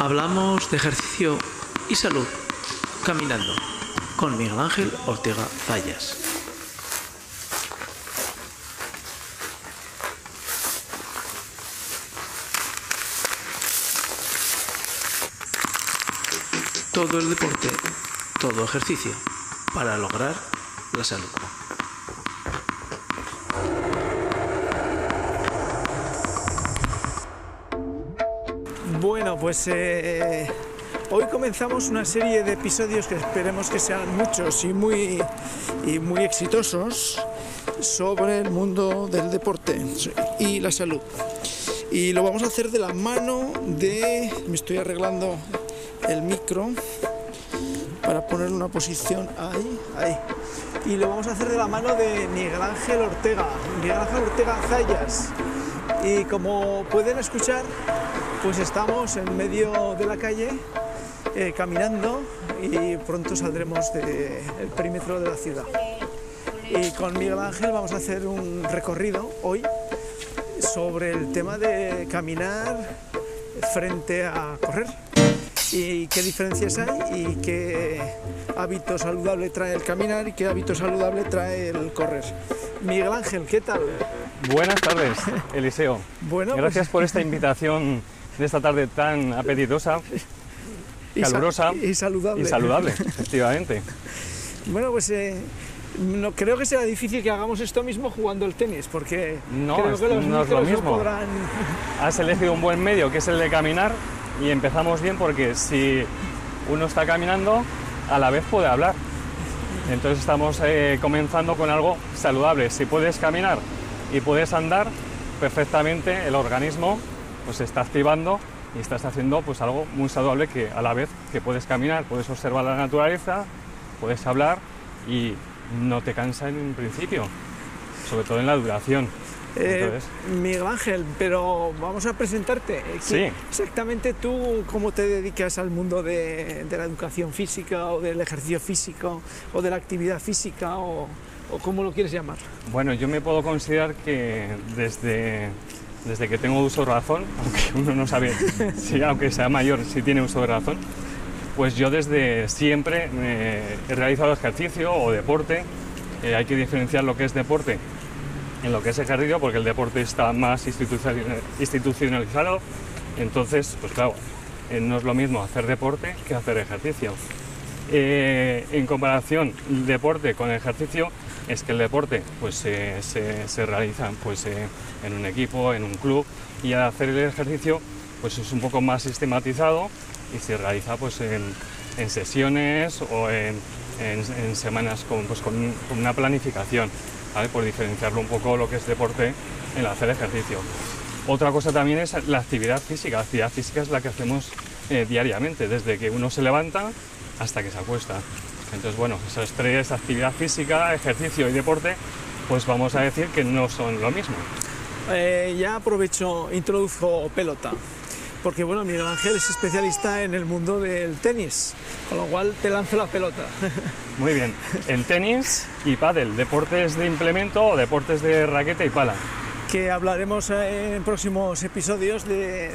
Hablamos de ejercicio y salud caminando con Miguel Ángel Ortega Zayas. Todo el deporte, todo ejercicio para lograr la salud. Pues eh, hoy comenzamos una serie de episodios que esperemos que sean muchos y muy, y muy exitosos sobre el mundo del deporte y la salud. Y lo vamos a hacer de la mano de... Me estoy arreglando el micro para poner una posición ahí, ahí. Y lo vamos a hacer de la mano de Miguel Ángel Ortega, Miguel Ángel Ortega Zayas. Y como pueden escuchar, pues estamos en medio de la calle eh, caminando y pronto saldremos del perímetro de la ciudad. Y con Miguel Ángel vamos a hacer un recorrido hoy sobre el tema de caminar frente a correr y qué diferencias hay y qué hábito saludable trae el caminar y qué hábito saludable trae el correr. Miguel Ángel, ¿qué tal? Buenas tardes, Eliseo. Bueno, Gracias pues- por esta invitación de esta tarde tan apetitosa, y sa- calurosa y saludable. y saludable, efectivamente. Bueno, pues eh, no, creo que será difícil que hagamos esto mismo jugando el tenis, porque No, creo es- que los no es lo mismo. podrán... Has elegido un buen medio, que es el de caminar, y empezamos bien porque si uno está caminando, a la vez puede hablar. Entonces estamos eh, comenzando con algo saludable. Si puedes caminar y puedes andar, perfectamente el organismo pues se está activando y estás haciendo pues algo muy saludable que a la vez que puedes caminar, puedes observar la naturaleza, puedes hablar y no te cansa en un principio, sobre todo en la duración. Eh, Entonces, Miguel Ángel, pero vamos a presentarte. Eh, Sí. ¿qué- Exactamente tú, ¿cómo te dedicas al mundo de, de la educación física o del ejercicio físico o de la actividad física o, o cómo lo quieres llamar? Bueno, yo me puedo considerar que desde, desde que tengo uso de razón, aunque uno no sabe si, aunque sea mayor, si tiene uso de razón, pues yo desde siempre eh, he realizado ejercicio o deporte. Eh, hay que diferenciar lo que es deporte en lo que es ejercicio, porque el deporte está más institucional- institucionalizado. Entonces, pues claro, eh, no es lo mismo hacer deporte que hacer ejercicio. Eh, en comparación deporte con ejercicio es que el deporte pues se, se- realiza pues eh, en un equipo, en un club y al hacer el ejercicio pues es un poco más sistematizado y se realiza pues en, en sesiones o en, en- semanas con, pues, con un- con una planificación, ¿vale? por diferenciarlo un poco lo que es deporte en hacer ejercicio. Otra cosa también es la actividad física. La actividad física es la que hacemos eh, diariamente, desde que uno se levanta hasta que se acuesta. Entonces, bueno, esas tres, actividad física, ejercicio y deporte, pues vamos a decir que no son lo mismo. Eh, ya aprovecho, introduzco pelota, porque bueno, Miguel Ángel es especialista en el mundo del tenis, con lo cual te lanzo la pelota. Muy bien, en tenis y pádel, deportes de implemento o deportes de raqueta y pala. que hablaremos eh, en próximos episodios de,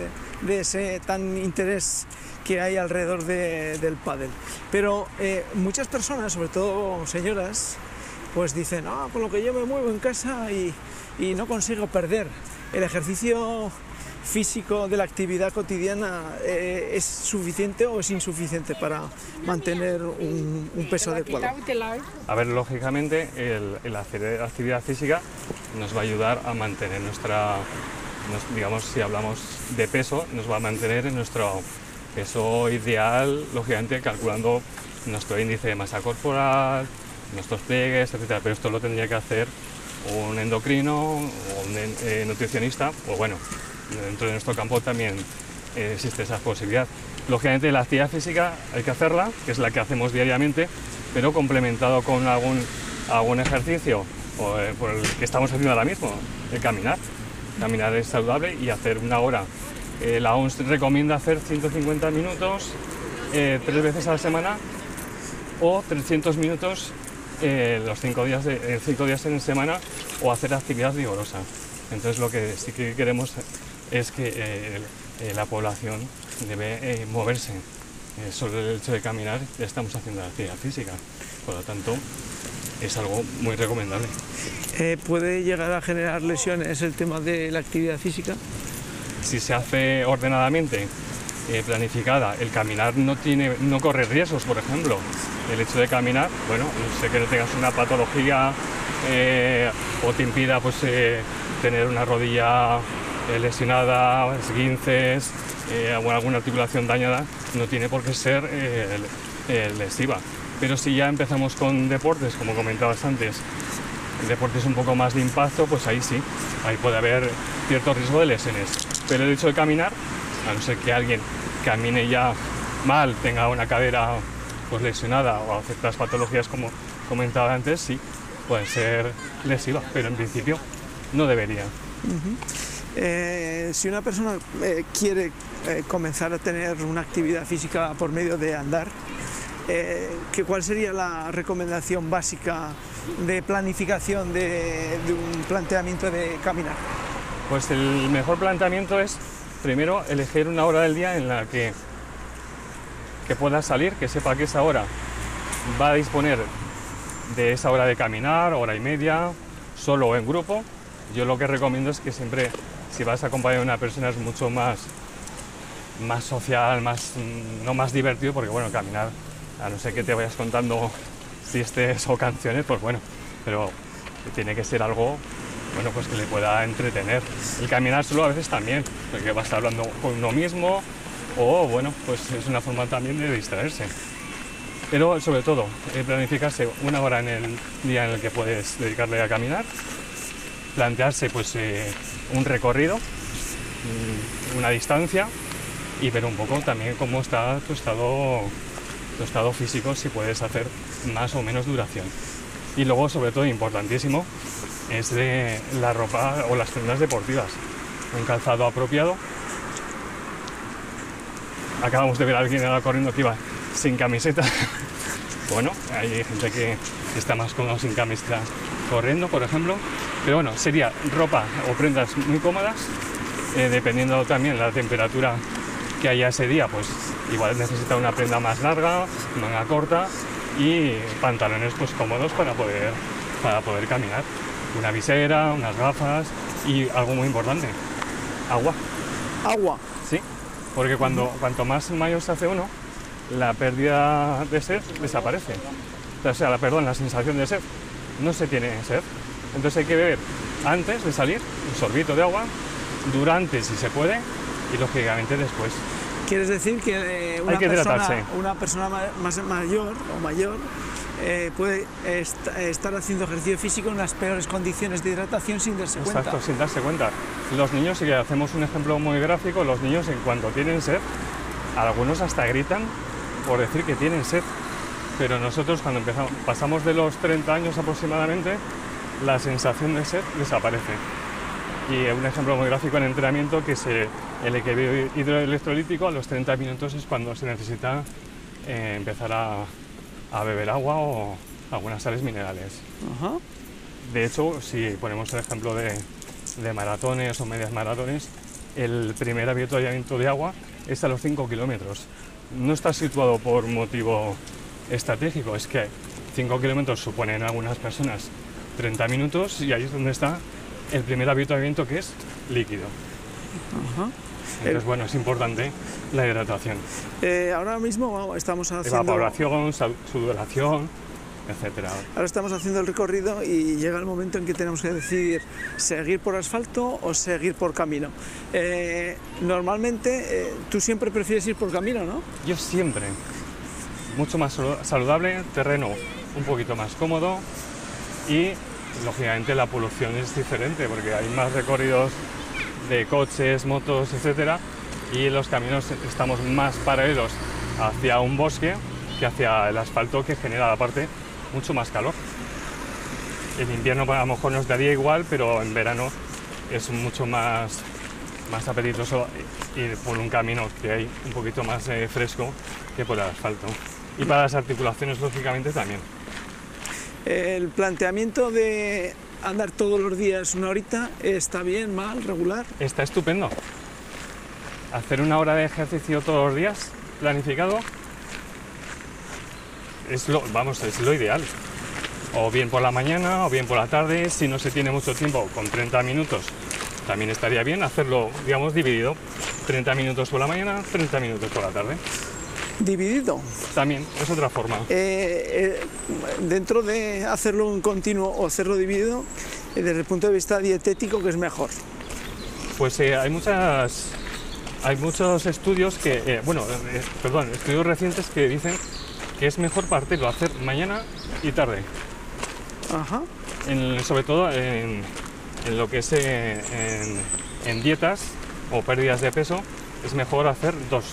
de ese tan interés que hay alrededor de- del pádel. Pero eh, muchas personas, sobre todo señoras, pues dicen, ah, con lo que yo me muevo en casa y, y no consigo perder. El ejercicio físico de la actividad cotidiana eh, es suficiente o es insuficiente para mantener un, un peso adecuado. A ver, lógicamente, el, el hacer actividad física nos va a ayudar a mantener nuestra, digamos, si hablamos de peso, nos va a mantener en nuestro peso ideal, lógicamente calculando nuestro índice de masa corporal, nuestros pliegues, etcétera. Pero esto lo tendría que hacer un endocrino o un eh, nutricionista, o bueno, dentro de nuestro campo también eh, existe esa posibilidad. Lógicamente la actividad física hay que hacerla, que es la que hacemos diariamente, pero complementado con algún, algún ejercicio eh, por el que estamos haciendo ahora mismo, el caminar. Caminar es saludable y hacer una hora. Eh, la OMS recomienda hacer 150 minutos eh, tres veces a la semana o 300 minutos eh, los cinco días, de, eh, cinco días en semana o hacer actividad vigorosa. Entonces lo que sí que queremos es que eh, eh, la población debe moverse. Solo el hecho de caminar ya estamos haciendo actividad física. Por lo tanto, es algo muy recomendable. Eh, ¿Puede llegar a generar lesiones el tema de la actividad física? Si se hace ordenadamente, eh, planificada, el caminar no, tiene, no corre riesgos, por ejemplo. El hecho de caminar, bueno, sé que no tengas una patología eh, o te impida pues, tener una rodilla lesionada, esguinces o alguna articulación dañada, no tiene por qué ser lesiva. Pero si ya empezamos con deportes, como comentabas antes, deportes un poco más de impacto, pues ahí sí, ahí puede haber cierto riesgo de lesiones. Pero el hecho de caminar, a no ser que alguien camine ya mal, tenga una cadera pues, lesionada o ciertas patologías como comentaba antes, sí, puede ser lesiva, pero en principio no debería. Eh, si una persona eh, quiere eh, comenzar a tener una actividad física por medio de andar, eh, ¿qué- ¿cuál sería la recomendación básica de planificación de, un planteamiento de caminar? Pues el mejor planteamiento es primero elegir una hora del día en la que, que pueda salir, que sepa que esa hora va a disponer de esa hora de caminar, hora y media, solo o en grupo. Yo lo que recomiendo es que siempre, si vas acompañado de una persona, es mucho más, más social, más, mm, no más divertido, porque bueno, caminar, a no ser que te vayas contando chistes o canciones, pues bueno, pero tiene que ser algo bueno, pues que le pueda entretener. El caminar solo a veces también, porque vas hablando con uno mismo o, bueno, pues es una forma también de distraerse. Pero sobre todo, eh, planificarse una hora en el día en el que puedes dedicarle a caminar, plantearse pues eh, un recorrido, mm, una distancia y ver un poco también cómo está tu estado, tu estado físico, si puedes hacer más o menos duración. Y luego, sobre todo, importantísimo, es de la ropa o las prendas deportivas. Un calzado apropiado. Acabamos de ver a alguien corriendo que iba sin camiseta. bueno, hay gente que está más cómodo sin camiseta corriendo, por ejemplo. Pero bueno, sería ropa o prendas muy cómodas, eh, dependiendo también la temperatura que haya ese día, pues igual necesita una prenda más larga, manga corta y pantalones pues cómodos para poder, para poder caminar. Una visera, unas gafas y algo muy importante, agua. Agua. Sí, porque cuando, cuanto más mayor se hace uno, la pérdida de sed desaparece. O sea, la, perdón, la sensación de sed. No se tiene sed. Entonces hay que beber antes de salir un sorbito de agua, durante si se puede y lógicamente después. ¿Quieres decir que eh, una, que persona, una más mayor o mayor eh, puede est- estar haciendo ejercicio físico en las peores condiciones de hidratación sin darse Exacto, cuenta? sin darse cuenta. Los niños, si hacemos un ejemplo muy gráfico, los niños en cuanto tienen sed, algunos hasta gritan por decir que tienen sed. Pero nosotros cuando empezamos, pasamos de los 30 años aproximadamente, la sensación de sed desaparece. Y un ejemplo muy gráfico en entrenamiento que es eh, el equilibrio hidroelectrolítico a los 30 minutos es cuando se necesita eh, empezar a, a beber agua o algunas sales minerales. Ajá. De hecho, si ponemos el ejemplo de, de maratones o medias maratones, el primer avituallamiento de agua es a los 5 kilómetros. No está situado por motivo estratégico, es que 5 kilómetros suponen algunas personas 30 minutos y ahí es donde está el primer avituallamiento que es líquido. Ajá. Entonces, bueno, es importante la hidratación. Eh, ahora mismo estamos haciendo, Evaporación, sudoración, etcétera. ahora estamos haciendo el recorrido y llega el momento en que tenemos que decidir seguir por asfalto o seguir por camino. Eh, normalmente eh, tú siempre prefieres ir por camino, ¿no? Yo siempre, mucho más salu- saludable, terreno un poquito más cómodo y lógicamente la polución es diferente porque hay más recorridos de coches, motos, etcétera y los caminos estamos más paralelos hacia un bosque que hacia el asfalto que genera aparte mucho más calor. En invierno a lo mejor nos daría igual, pero en verano es mucho más, más apetitoso ir por un camino que hay un poquito más eh, fresco que por el asfalto. Y para las articulaciones, lógicamente, también. El planteamiento de andar todos los días una horita está bien, mal, regular. Está estupendo. hacer una hora de ejercicio todos los días, planificado, es lo, vamos, es lo ideal. O bien por la mañana o bien por la tarde, si no se tiene mucho tiempo, con 30 minutos, también estaría bien hacerlo, digamos, dividido. 30 minutos por la mañana, 30 minutos por la tarde. Dividido. También es otra forma. Eh, eh, dentro de hacerlo en continuo o hacerlo dividido, eh, desde el punto de vista dietético, ¿qué es mejor? Pues hay muchas hay muchos estudios que, bueno, perdón, estudios recientes que dicen que es mejor partirlo, hacer mañana y tarde. Ajá. En- sobre todo en, en lo que es en, en dietas o pérdidas de peso, es mejor hacer dos,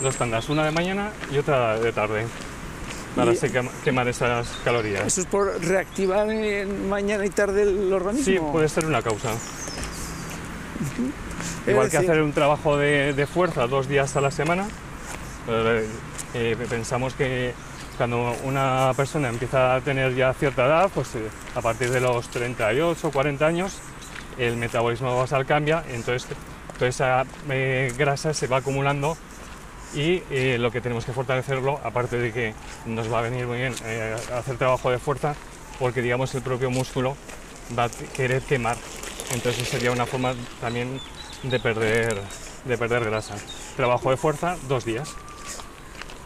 dos tandas, una de mañana y otra de tarde, para así quemar esas calorías. Eso es por reactivar en mañana y tarde el organismo. Sí, puede ser una causa. Igual que decir, hacer un trabajo de, de fuerza dos días a la semana, eh, eh, pensamos que cuando una persona empieza a tener ya cierta edad, pues eh, a partir de los 38 o 40 años, el metabolismo basal cambia, entonces toda esa eh, grasa se va acumulando y eh, lo que tenemos que fortalecerlo, aparte de que nos va a venir muy bien eh, hacer trabajo de fuerza, porque digamos el propio músculo va a querer quemar. Entonces sería una forma también de perder, de perder grasa. Trabajo de fuerza, dos días,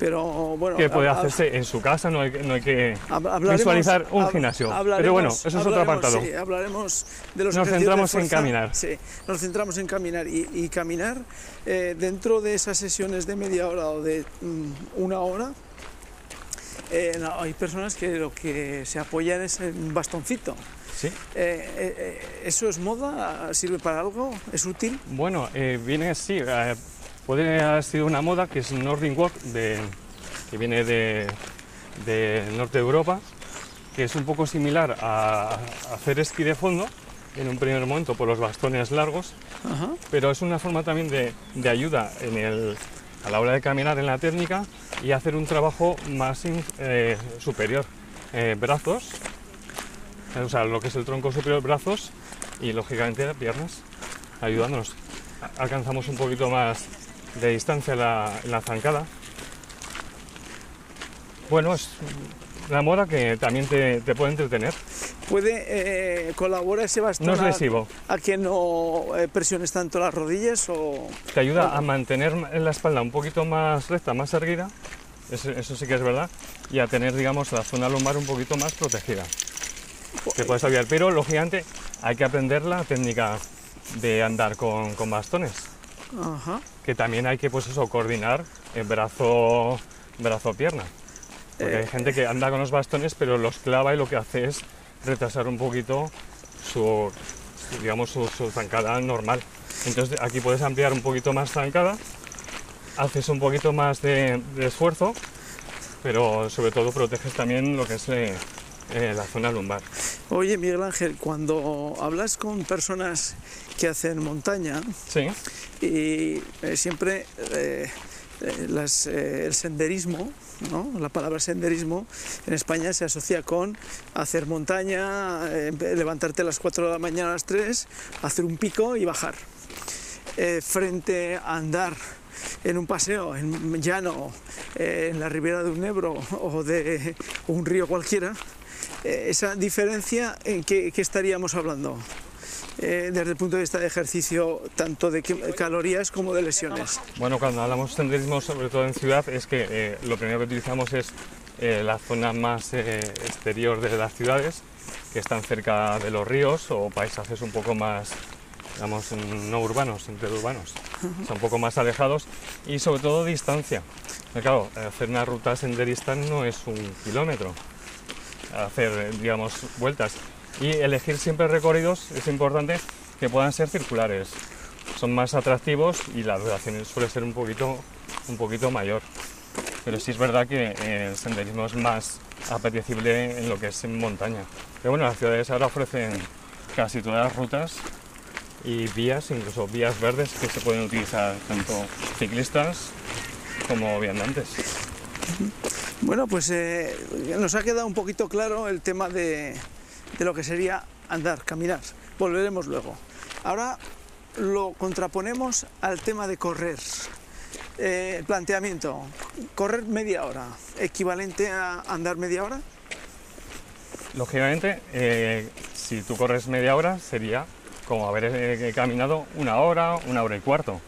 Pero bueno, que puede hacerse en su casa, no hay, que- no hay que visualizar un gimnasio. Pero bueno, eso es otro apartado. Sí, hablaremos de los Nos ejercicios de centramos en fuerza. caminar. Sí, nos centramos en caminar y, y caminar eh, dentro de esas sesiones de media hora o de mm, una hora. eh, no, hay personas que lo que se apoyan es en un bastoncito. Sí. Eh, eh, eh, ¿Eso es moda? ¿Sirve para algo? ¿Es útil? Bueno, eh, viene así, eh, puede haber sido una moda que es Nordic Walk, de, que viene de, del norte de Europa, que es un poco similar a, a hacer esquí de fondo, en un primer momento por los bastones largos, Ajá. pero es una forma también de, de ayuda en el, a la hora de caminar en la técnica y hacer un trabajo más eh, superior. Eh, brazos, o sea, lo que es el tronco superior, brazos y lógicamente piernas, ayudándonos. Alcanzamos un poquito más de distancia la, la zancada. Bueno, es una moda que también te, te puede entretener. ¿Puede eh, colaborar ese bastón No es a- lesivo. a, que no eh, presiones tanto las rodillas o...? Te ayuda a mantener la espalda un poquito más recta, más erguida, eso, eso sí que es verdad, y a tener, digamos, la zona lumbar un poquito más protegida. Te puedes ayudar, pero lógicamente hay que aprender la técnica de andar con, con bastones, Ajá. Que también hay que, pues eso, coordinar el brazo, brazo pierna. Porque hay Eh, gente que anda con los bastones, pero los clava y lo que hace es retrasar un poquito su, su, digamos, su, su zancada normal. Entonces aquí puedes ampliar un poquito más zancada, haces un poquito más de, de esfuerzo, pero sobre todo proteges también lo que es eh, eh, la zona lumbar. Oye, Miguel Ángel, cuando hablas con personas que hacen montaña Sí, y eh, siempre eh, eh, las, eh, el senderismo, ¿no? la palabra senderismo en España se asocia con hacer montaña, levantarte a las 4 de la mañana a las 3, hacer un pico y bajar. Frente a andar en un paseo en llano, en la ribera de un Ebro o de un río cualquiera, eh, esa diferencia en qué, qué estaríamos hablando Eh, desde el punto de vista de ejercicio, tanto de calorías como de lesiones. bueno, cuando hablamos de senderismo, sobre todo en ciudad, es que eh, lo primero que utilizamos es eh, la zona más exterior de las ciudades, que están cerca de los ríos o paisajes un poco más, digamos, no urbanos, interurbanos, o sea, un poco más alejados y sobre todo distancia. Claro, hacer una ruta senderista no es un kilómetro, hacer, digamos, vueltas. Y elegir siempre recorridos es importante que puedan ser circulares. Son más atractivos y la duración suele ser un poquito, un poquito mayor. Pero sí es verdad que eh, el senderismo es más apetecible en lo que es en montaña. Pero bueno, las ciudades ahora ofrecen casi todas las rutas y vías, incluso vías verdes que se pueden utilizar tanto ciclistas como viandantes. Bueno, pues eh, nos ha quedado un poquito claro el tema de, de lo que sería andar, caminar. Volveremos luego. Ahora lo contraponemos al tema de correr. Eh, planteamiento, correr media hora, equivalente a andar media hora. Lógicamente, eh, si tú corres media hora, sería como haber caminado una hora, una hora y cuarto.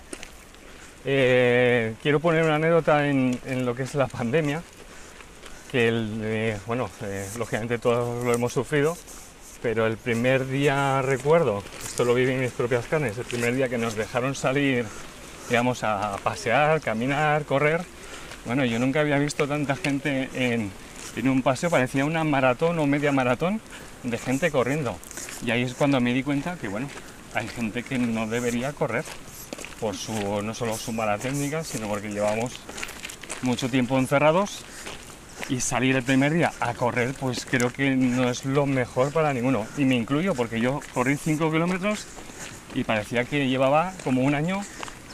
Quiero poner una anécdota en lo que es la pandemia, que eh, bueno, eh, lógicamente todos lo hemos sufrido, pero el primer día recuerdo, esto lo viví en mis propias carnes, el primer día que nos dejaron salir, digamos, a pasear, caminar, correr, bueno, yo nunca había visto tanta gente en, en un paseo, parecía una maratón o media maratón de gente corriendo. Y ahí es cuando me di cuenta que, bueno, hay gente que no debería correr por su, no solo su mala técnica, sino porque llevamos mucho tiempo encerrados y salir el primer día a correr, pues creo que no es lo mejor para ninguno. Y me incluyo porque yo corrí 5 kilómetros y parecía que llevaba como un año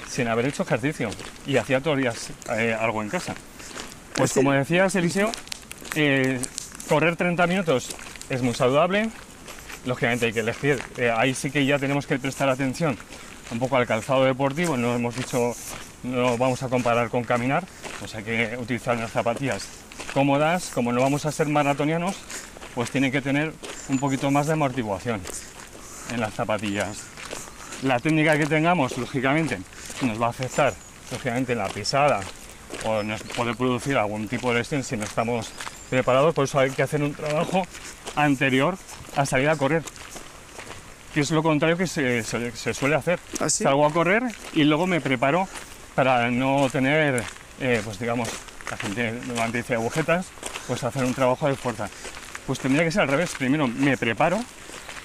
sin haber hecho ejercicio y hacía todos los días eh, algo en casa. Pues como decías, Eliseo, eh, correr 30 minutos es muy saludable, lógicamente hay que elegir. Eh, ahí sí que ya tenemos que prestar atención un poco al calzado deportivo, no hemos dicho, no vamos a comparar con caminar, pues hay que utilizar unas zapatillas cómodas, como no vamos a ser maratonianos, pues tiene que tener un poquito más de amortiguación en las zapatillas. La técnica que tengamos, lógicamente, nos va a afectar, lógicamente, en la pisada o nos puede producir algún tipo de lesión si no estamos preparados, por eso hay que hacer un trabajo anterior a salir a correr. Que es lo contrario que se, se- se suele hacer. ¿Ah, sí? Salgo a correr y luego me preparo para no tener, eh, pues digamos, la gente normalmente dice agujetas, pues hacer un trabajo de fuerza. Pues tendría que ser al revés. Primero me preparo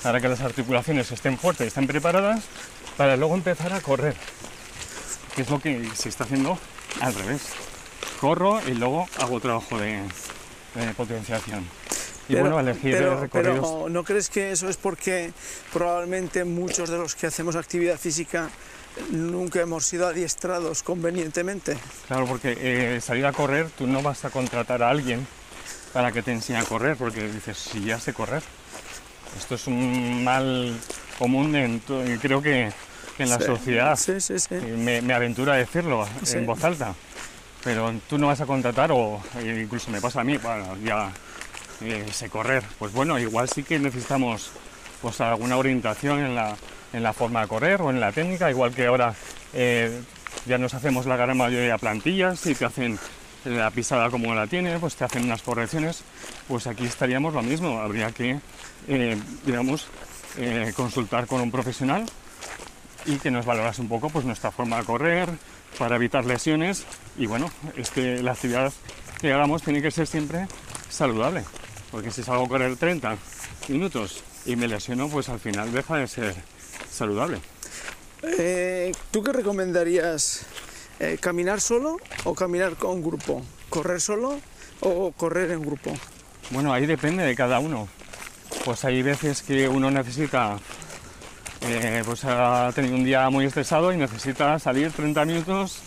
para que las articulaciones estén fuertes y estén preparadas para luego empezar a correr. Que es lo que se está haciendo al revés. Corro y luego hago trabajo de, de potenciación. Y bueno, elegir pero- recorridos. pero ¿no crees que eso es porque probablemente muchos de los que hacemos actividad física nunca hemos sido adiestrados convenientemente? Claro, porque eh, salir a correr, tú no vas a contratar a alguien para que te enseñe a correr, porque dices, si ya sé correr. Esto es un mal común en creo que, que en la Sí, sociedad. Sí, sí, Me, me aventura a decirlo en voz alta. Pero tú no vas a contratar, o eh, incluso me pasa a mí, bueno, ya eh, sé correr. Pues bueno, igual sí que necesitamos pues alguna orientación en la, en la forma de correr o en la técnica, igual que ahora eh, ya nos hacemos la gran mayoría plantillas y te hacen la pisada como la tiene, pues te hacen unas correcciones, pues aquí estaríamos lo mismo, habría que, eh, digamos, eh, consultar con un profesional y que nos valorase un poco pues nuestra forma de correr para evitar lesiones. Y bueno, es que la actividad que hagamos tiene que ser siempre saludable, porque si salgo a correr 30 minutos y me lesiono, pues al final deja de ser saludable. Eh, ¿Tú qué recomendarías? Eh, ¿Caminar solo o caminar con grupo? ¿Correr solo o correr en grupo? Bueno, ahí depende de cada uno. Pues hay veces que uno necesita, eh, pues ha tenido un día muy estresado y necesita salir 30 minutos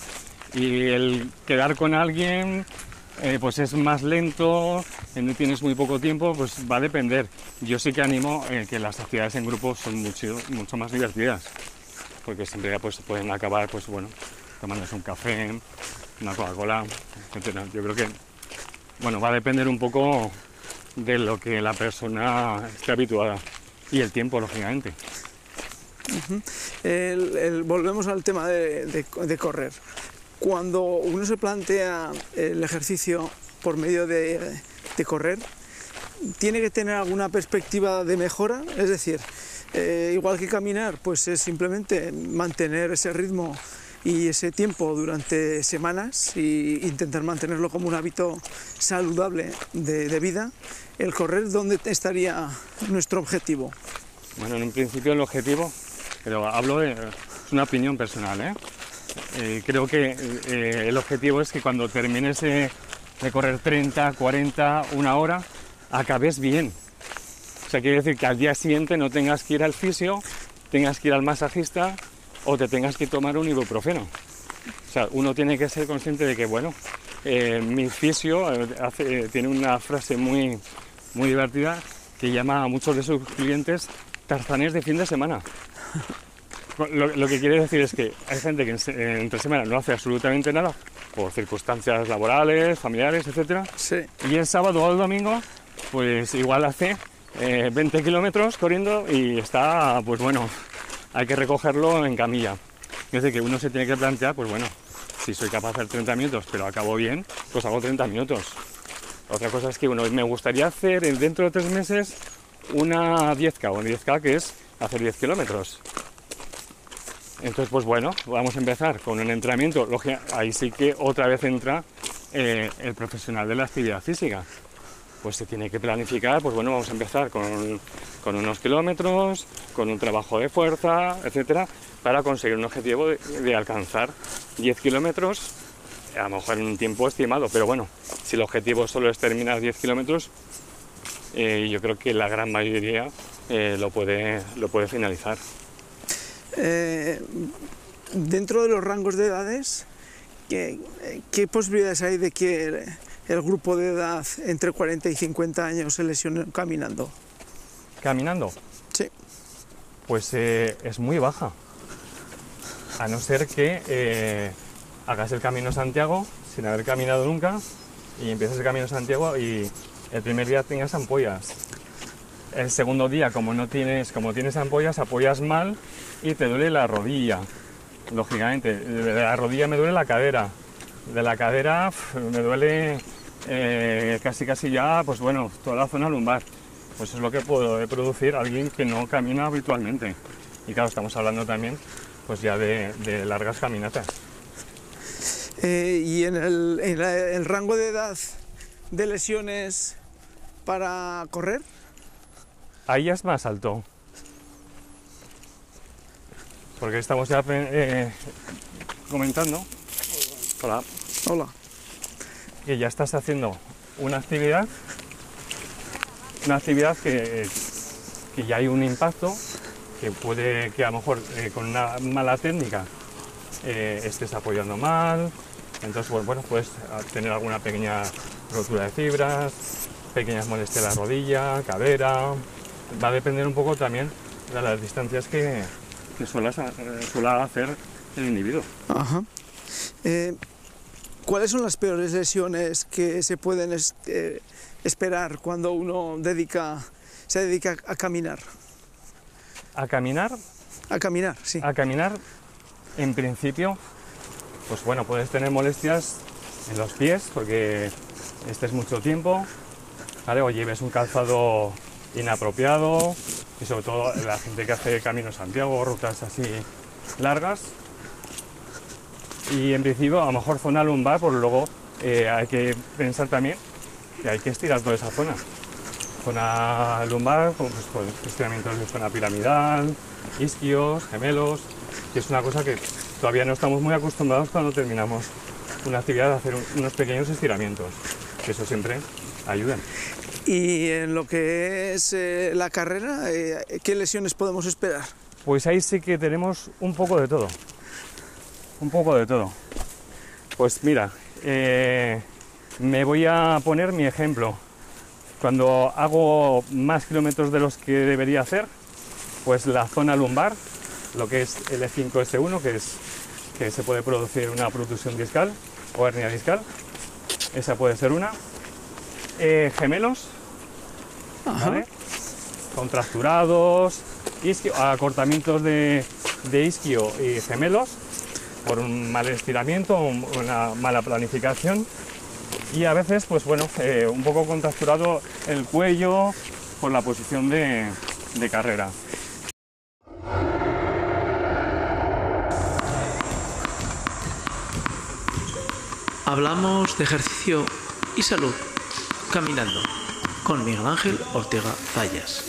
y el quedar con alguien eh, pues es más lento, eh, tienes muy poco tiempo, pues va a depender. Yo sí que animo eh, que las actividades en grupo son mucho, mucho más divertidas, porque siempre pues, pueden acabar pues bueno, tomándose un café, una Coca-Cola, etcétera. Yo creo que bueno, va a depender un poco de lo que la persona esté habituada y el tiempo, lógicamente. Volvemos al tema de correr. Cuando uno se plantea el ejercicio por medio de, de correr, tiene que tener alguna perspectiva de mejora, es decir, eh, igual que caminar, pues es simplemente mantener ese ritmo y ese tiempo durante semanas e intentar mantenerlo como un hábito saludable de, de vida. El correr, ¿dónde estaría nuestro objetivo? Bueno, en un principio el objetivo, pero hablo de es una opinión personal, ¿eh? Eh, creo que eh, el objetivo es que cuando termines de, correr 30, 40, una hora, acabes bien. O sea, quiere decir que al día siguiente no tengas que ir al fisio, tengas que ir al masajista o te tengas que tomar un ibuprofeno. O sea, uno tiene que ser consciente de que, bueno, eh, mi fisio tiene una frase muy, muy divertida que llama a muchos de sus clientes tarzanes de fin de semana. Lo, lo que quiere decir es que hay gente que en se- entre semana no hace absolutamente nada por circunstancias laborales, familiares, etcétera, Sí. y el sábado o el domingo, pues igual hace eh, 20 kilómetros corriendo y está, pues bueno, hay que recogerlo en camilla. Es decir, que uno se tiene que plantear, pues bueno, si soy capaz de hacer 30 minutos, pero acabo bien, pues hago 30 minutos. Otra cosa es que uno me gustaría hacer en- dentro de tres meses una 10K, una 10K que es hacer 10 kilómetros. Entonces, pues bueno, vamos a empezar con un entrenamiento. Ahí sí que otra vez entra eh, el profesional de la actividad física. Pues se tiene que planificar, pues bueno, vamos a empezar con, unos kilómetros, con un trabajo de fuerza, etcétera, para conseguir un objetivo de, alcanzar 10 kilómetros, a lo mejor en un tiempo estimado, pero bueno, si el objetivo solo es terminar 10 kilómetros, eh, yo creo que la gran mayoría eh, lo puede finalizar. Eh, dentro de los rangos de edades, ¿qué, qué posibilidades hay de que el, grupo de edad entre 40 y 50 años se lesione caminando? Caminando, Sí. pues eh, es muy baja. A no ser que eh, hagas el camino Santiago sin haber caminado nunca y empieces el camino Santiago y el primer día tengas ampollas. El segundo día, como no tienes, como tienes ampollas, apoyas mal y te duele la rodilla. Lógicamente, de la rodilla me duele la cadera. De la cadera me duele eh, casi casi ya, pues bueno, toda la zona lumbar. Pues es lo que puede producir alguien que no camina habitualmente. Y claro, estamos hablando también pues ya de, largas caminatas. Eh, y en el rango de edad de lesiones para correr, Ahí ya es más alto. Porque estamos ya eh, comentando hola, hola. que ya estás haciendo una actividad, una actividad que, que ya hay un impacto, que puede que a lo mejor eh, con una mala técnica eh, estés apoyando mal, entonces pues, bueno, puedes tener alguna pequeña rotura de fibras, pequeñas molestias en la rodilla, cadera, va a depender un poco también de las distancias que, que suelas a- eh, suela hacer el individuo. Ajá. Eh, ¿Cuáles son las peores lesiones que se pueden es- eh, esperar cuando uno dedica, se dedica a caminar? A caminar A caminar, sí. A caminar, en principio, pues bueno, puedes tener molestias en los pies porque estés mucho tiempo, ¿vale? O lleves un calzado inapropiado y sobre todo la gente que hace Camino Santiago, rutas así largas. Y en principio, a lo mejor zona lumbar, pues luego eh, hay que pensar también que hay que estirar toda esa zona. Zona lumbar, pues, pues, estiramientos de zona piramidal, isquios, gemelos, que es una cosa que todavía no estamos muy acostumbrados cuando terminamos una actividad a hacer un- unos pequeños estiramientos, que eso siempre ayuda. Y en lo que es eh, la carrera, eh, ¿qué lesiones podemos esperar? Pues ahí sí que tenemos un poco de todo. Un poco de todo. Pues mira, eh, me voy a poner mi ejemplo. Cuando hago más kilómetros de los que debería hacer, pues la zona lumbar, lo que es el E L5S1, que es que se puede producir una protusión discal o hernia discal, esa puede ser una. Gemelos, ¿vale? contracturados, isquio- acortamientos de, de isquio y gemelos por un mal estiramiento, un- una mala planificación y a veces, pues bueno, eh, un poco contracturado el cuello por la posición de, de carrera. Hablamos de ejercicio y salud caminando con Miguel Ángel Ortega Zayas.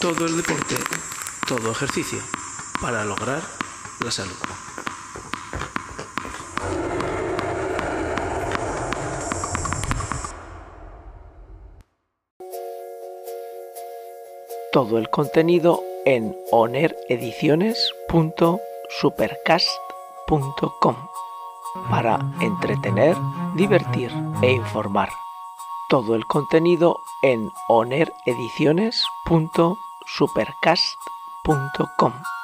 Todo el deporte, todo ejercicio para lograr la salud. todo el contenido en onerediciones.supercast.com. para entretener, divertir e informar. Todo el contenido en onerediciones.supercast.com.